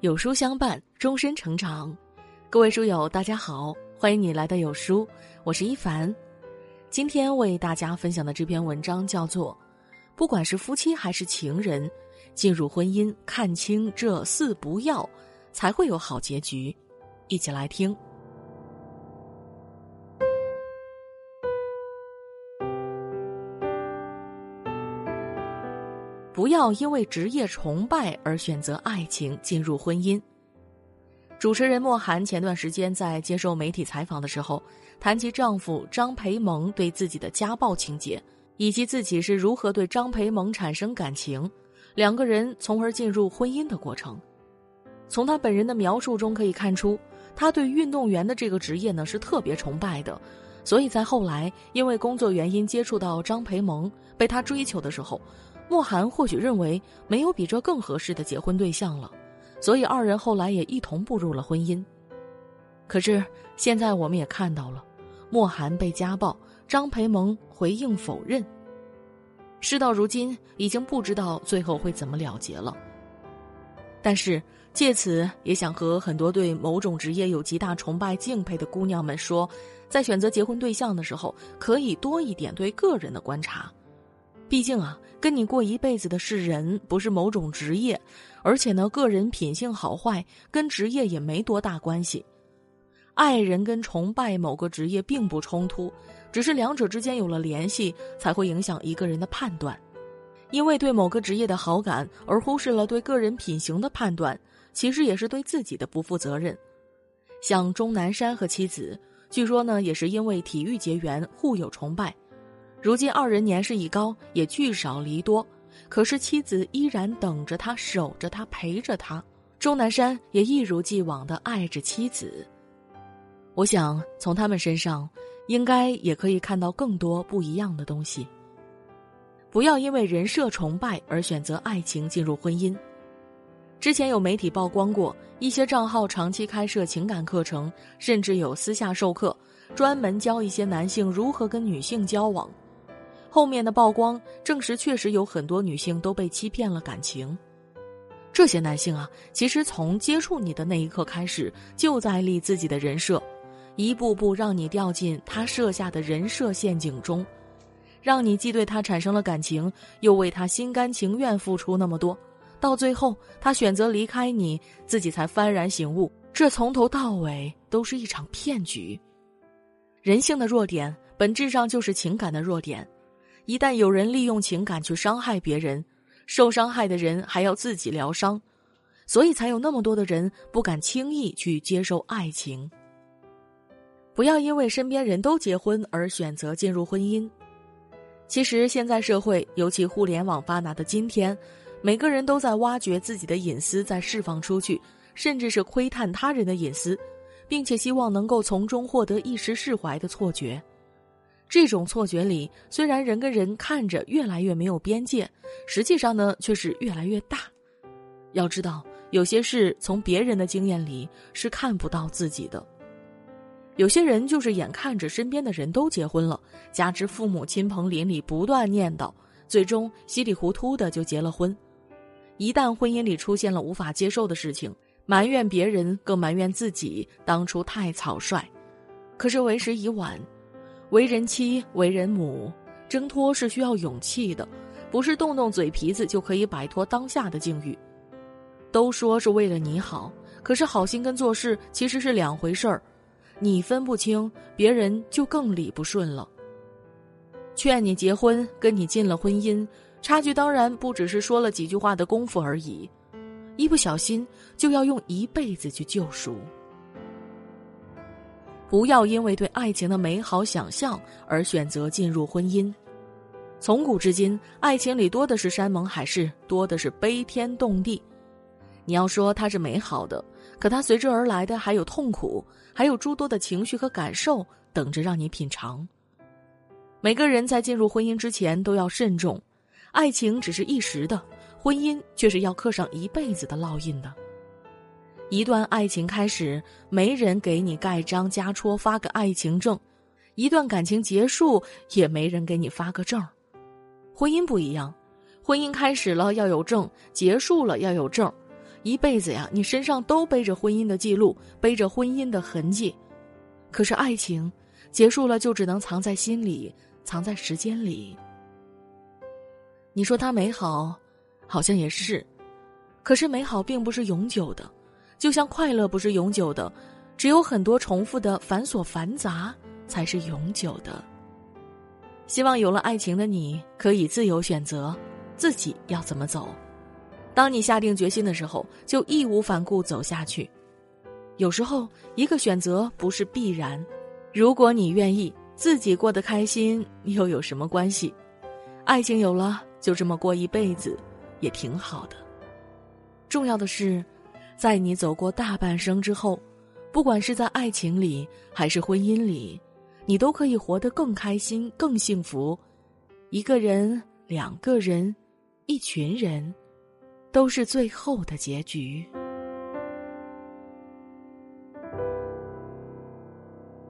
有书相伴，终身成长。各位书友，大家好，欢迎你来到有书，我是一凡。今天为大家分享的这篇文章叫做《不管是夫妻还是情人，进入婚姻看清这四不要，才会有好结局》。一起来听。要因为职业崇拜而选择爱情进入婚姻。主持人莫涵前段时间在接受媒体采访的时候，谈及丈夫张培萌对自己的家暴情节，以及自己是如何对张培萌产生感情，两个人从而进入婚姻的过程。从他本人的描述中可以看出，他对运动员的这个职业呢是特别崇拜的，所以在后来因为工作原因接触到张培萌，被他追求的时候。莫寒或许认为没有比这更合适的结婚对象了，所以二人后来也一同步入了婚姻。可是现在我们也看到了，莫寒被家暴，张培萌回应否认。事到如今，已经不知道最后会怎么了结了。但是借此也想和很多对某种职业有极大崇拜敬佩的姑娘们说，在选择结婚对象的时候，可以多一点对个人的观察。毕竟啊，跟你过一辈子的是人，不是某种职业，而且呢，个人品性好坏跟职业也没多大关系。爱人跟崇拜某个职业并不冲突，只是两者之间有了联系，才会影响一个人的判断。因为对某个职业的好感而忽视了对个人品行的判断，其实也是对自己的不负责任。像钟南山和妻子，据说呢，也是因为体育结缘，互有崇拜。如今二人年事已高，也聚少离多，可是妻子依然等着他，守着他，陪着他。钟南山也一如既往的爱着妻子。我想从他们身上，应该也可以看到更多不一样的东西。不要因为人设崇拜而选择爱情进入婚姻。之前有媒体曝光过一些账号长期开设情感课程，甚至有私下授课，专门教一些男性如何跟女性交往。后面的曝光证实，确实有很多女性都被欺骗了感情。这些男性啊，其实从接触你的那一刻开始，就在立自己的人设，一步步让你掉进他设下的人设陷阱中，让你既对他产生了感情，又为他心甘情愿付出那么多，到最后他选择离开你，自己才幡然醒悟，这从头到尾都是一场骗局。人性的弱点，本质上就是情感的弱点。一旦有人利用情感去伤害别人，受伤害的人还要自己疗伤，所以才有那么多的人不敢轻易去接受爱情。不要因为身边人都结婚而选择进入婚姻。其实现在社会，尤其互联网发达的今天，每个人都在挖掘自己的隐私，在释放出去，甚至是窥探他人的隐私，并且希望能够从中获得一时释怀的错觉。这种错觉里，虽然人跟人看着越来越没有边界，实际上呢却是越来越大。要知道，有些事从别人的经验里是看不到自己的。有些人就是眼看着身边的人都结婚了，加之父母亲朋邻里不断念叨，最终稀里糊涂的就结了婚。一旦婚姻里出现了无法接受的事情，埋怨别人，更埋怨自己当初太草率。可是为时已晚。为人妻、为人母，挣脱是需要勇气的，不是动动嘴皮子就可以摆脱当下的境遇。都说是为了你好，可是好心跟做事其实是两回事儿，你分不清，别人就更理不顺了。劝你结婚，跟你进了婚姻，差距当然不只是说了几句话的功夫而已，一不小心就要用一辈子去救赎。不要因为对爱情的美好想象而选择进入婚姻。从古至今，爱情里多的是山盟海誓，多的是悲天动地。你要说它是美好的，可它随之而来的还有痛苦，还有诸多的情绪和感受等着让你品尝。每个人在进入婚姻之前都要慎重，爱情只是一时的，婚姻却是要刻上一辈子的烙印的。一段爱情开始，没人给你盖章加戳发个爱情证；一段感情结束，也没人给你发个证。婚姻不一样，婚姻开始了要有证，结束了要有证，一辈子呀，你身上都背着婚姻的记录，背着婚姻的痕迹。可是爱情结束了，就只能藏在心里，藏在时间里。你说它美好，好像也是，可是美好并不是永久的，就像快乐不是永久的，只有很多重复的繁琐繁杂才是永久的。希望有了爱情的你，可以自由选择自己要怎么走。当你下定决心的时候，就义无反顾走下去。有时候，一个选择不是必然。如果你愿意，自己过得开心，又有什么关系？爱情有了，就这么过一辈子，也挺好的。重要的是，在你走过大半生之后，不管是在爱情里还是婚姻里，你都可以活得更开心、更幸福。一个人、两个人、一群人，都是最后的结局。